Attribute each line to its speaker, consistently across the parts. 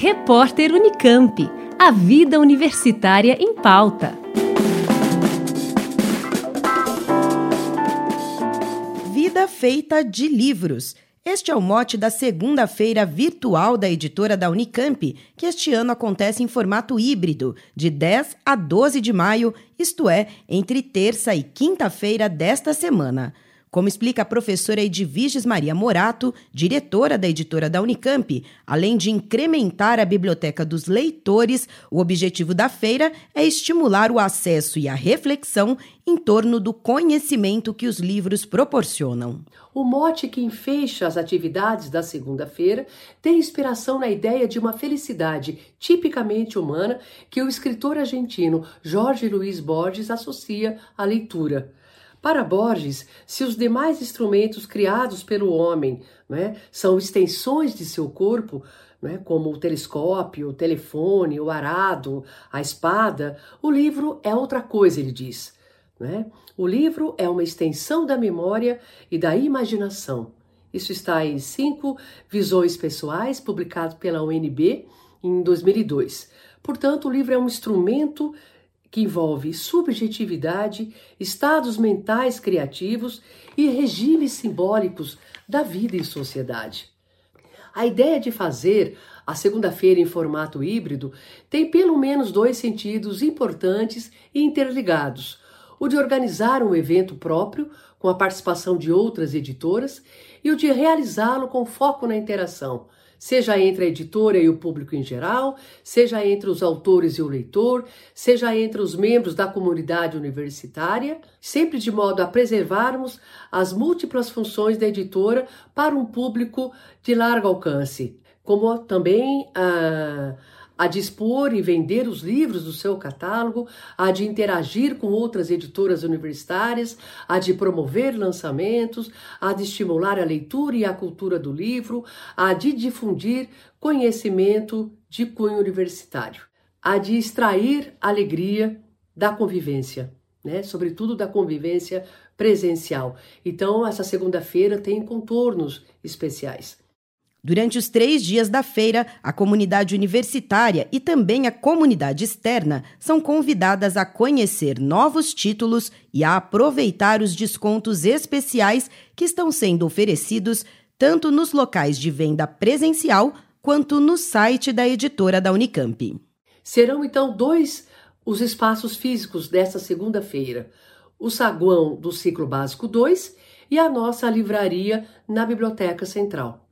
Speaker 1: Repórter Unicamp. A vida universitária em pauta.
Speaker 2: Vida feita de livros. Este é o mote da segunda-feira virtual da editora da Unicamp, que este ano acontece em formato híbrido, de 10 a 12 de maio, isto é, entre terça e quinta-feira desta semana. Como explica a professora Edviges Maria Morato, diretora da editora da Unicamp, além de incrementar a biblioteca dos leitores, o objetivo da feira é estimular o acesso e a reflexão em torno do conhecimento que os livros proporcionam.
Speaker 3: O mote que enfeixa as atividades da segunda-feira tem inspiração na ideia de uma felicidade tipicamente humana que o escritor argentino Jorge Luiz Borges associa à leitura. Para Borges, se os demais instrumentos criados pelo homem né, são extensões de seu corpo, né, como o telescópio, o telefone, o arado, a espada, o livro é outra coisa, ele diz. Né? O livro é uma extensão da memória e da imaginação. Isso está em cinco visões pessoais, publicado pela UNB em 2002. Portanto, o livro é um instrumento que envolve subjetividade, estados mentais criativos e regimes simbólicos da vida em sociedade. A ideia de fazer a segunda-feira em formato híbrido tem pelo menos dois sentidos importantes e interligados: o de organizar um evento próprio, com a participação de outras editoras, e o de realizá-lo com foco na interação, seja entre a editora e o público em geral, seja entre os autores e o leitor, seja entre os membros da comunidade universitária, sempre de modo a preservarmos as múltiplas funções da editora para um público de largo alcance, como também a a dispor e vender os livros do seu catálogo, a de interagir com outras editoras universitárias, a de promover lançamentos, a de estimular a leitura e a cultura do livro, a de difundir conhecimento de cunho universitário, a de extrair alegria da convivência, né? sobretudo da convivência presencial. Então, essa segunda-feira tem contornos especiais.
Speaker 2: Durante os três dias da feira, a comunidade universitária e também a comunidade externa são convidadas a conhecer novos títulos e a aproveitar os descontos especiais que estão sendo oferecidos tanto nos locais de venda presencial quanto no site da editora da Unicamp.
Speaker 3: Serão então dois os espaços físicos desta segunda-feira: o saguão do ciclo básico 2 e a nossa livraria na Biblioteca Central.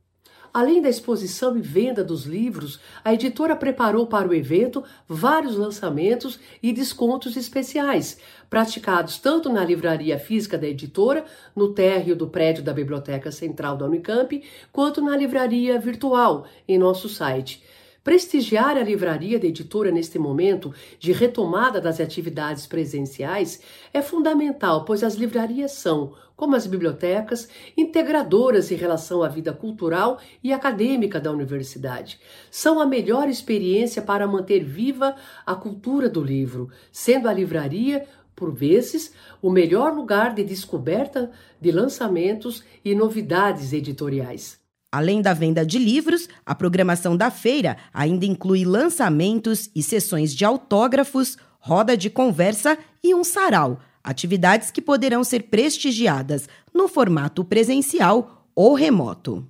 Speaker 3: Além da exposição e venda dos livros, a editora preparou para o evento vários lançamentos e descontos especiais, praticados tanto na livraria física da editora, no térreo do prédio da Biblioteca Central da Unicamp, quanto na livraria virtual em nosso site. Prestigiar a livraria da editora neste momento de retomada das atividades presenciais é fundamental, pois as livrarias são, como as bibliotecas, integradoras em relação à vida cultural e acadêmica da universidade. São a melhor experiência para manter viva a cultura do livro, sendo a livraria por vezes, o melhor lugar de descoberta de lançamentos e novidades editoriais.
Speaker 2: Além da venda de livros, a programação da feira ainda inclui lançamentos e sessões de autógrafos, roda de conversa e um sarau, atividades que poderão ser prestigiadas no formato presencial ou remoto.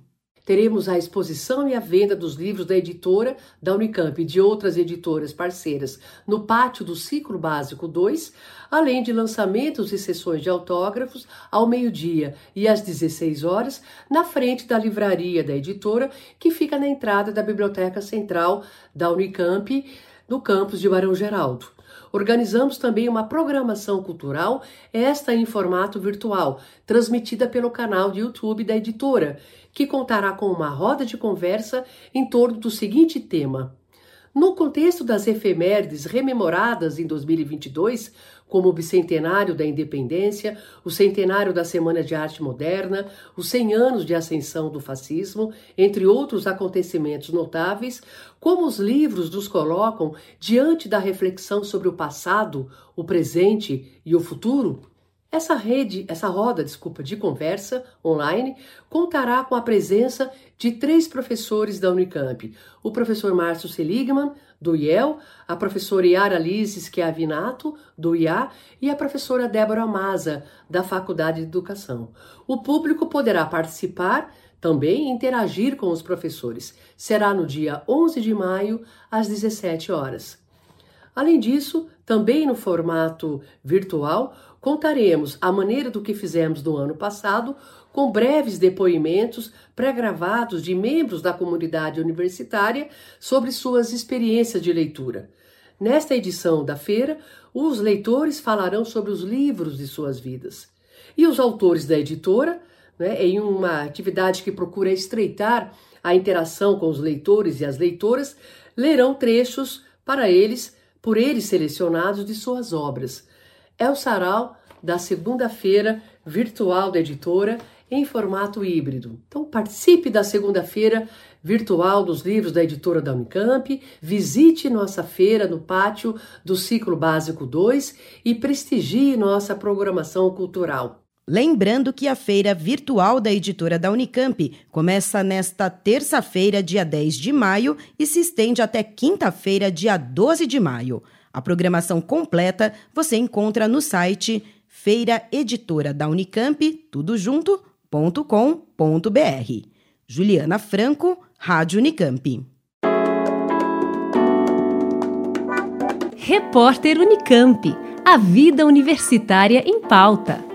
Speaker 3: Teremos a exposição e a venda dos livros da editora da Unicamp e de outras editoras parceiras no pátio do Ciclo Básico 2, além de lançamentos e sessões de autógrafos ao meio-dia e às 16 horas na frente da livraria da editora, que fica na entrada da Biblioteca Central da Unicamp, no campus de Barão Geraldo. Organizamos também uma programação cultural, esta em formato virtual, transmitida pelo canal de YouTube da editora, que contará com uma roda de conversa em torno do seguinte tema: no contexto das efemérides rememoradas em 2022, como o bicentenário da independência, o centenário da Semana de Arte Moderna, os 100 anos de ascensão do fascismo, entre outros acontecimentos notáveis, como os livros nos colocam diante da reflexão sobre o passado, o presente e o futuro? Essa rede, essa roda, desculpa, de conversa online contará com a presença de três professores da Unicamp: o professor Márcio Seligman, do IEL, a professora Yara Lise Schiavinato, do IA, e a professora Débora Maza, da Faculdade de Educação. O público poderá participar também interagir com os professores. Será no dia 11 de maio, às 17 horas. Além disso, também no formato virtual, contaremos, a maneira do que fizemos no ano passado, com breves depoimentos pré-gravados de membros da comunidade universitária sobre suas experiências de leitura. Nesta edição da feira, os leitores falarão sobre os livros de suas vidas. E os autores da editora, né, em uma atividade que procura estreitar a interação com os leitores e as leitoras, lerão trechos para eles por eles selecionados de suas obras. É o sarau da segunda-feira virtual da editora em formato híbrido. Então participe da segunda-feira virtual dos livros da editora da Unicamp, visite nossa feira no pátio do Ciclo Básico 2 e prestigie nossa programação cultural.
Speaker 2: Lembrando que a feira virtual da editora da Unicamp começa nesta terça-feira, dia 10 de maio, e se estende até quinta-feira, dia 12 de maio. A programação completa você encontra no site feiraeditora-da-unicamp, tudo junto.com.br. Juliana Franco, Rádio Unicamp.
Speaker 1: Repórter Unicamp. A vida universitária em pauta.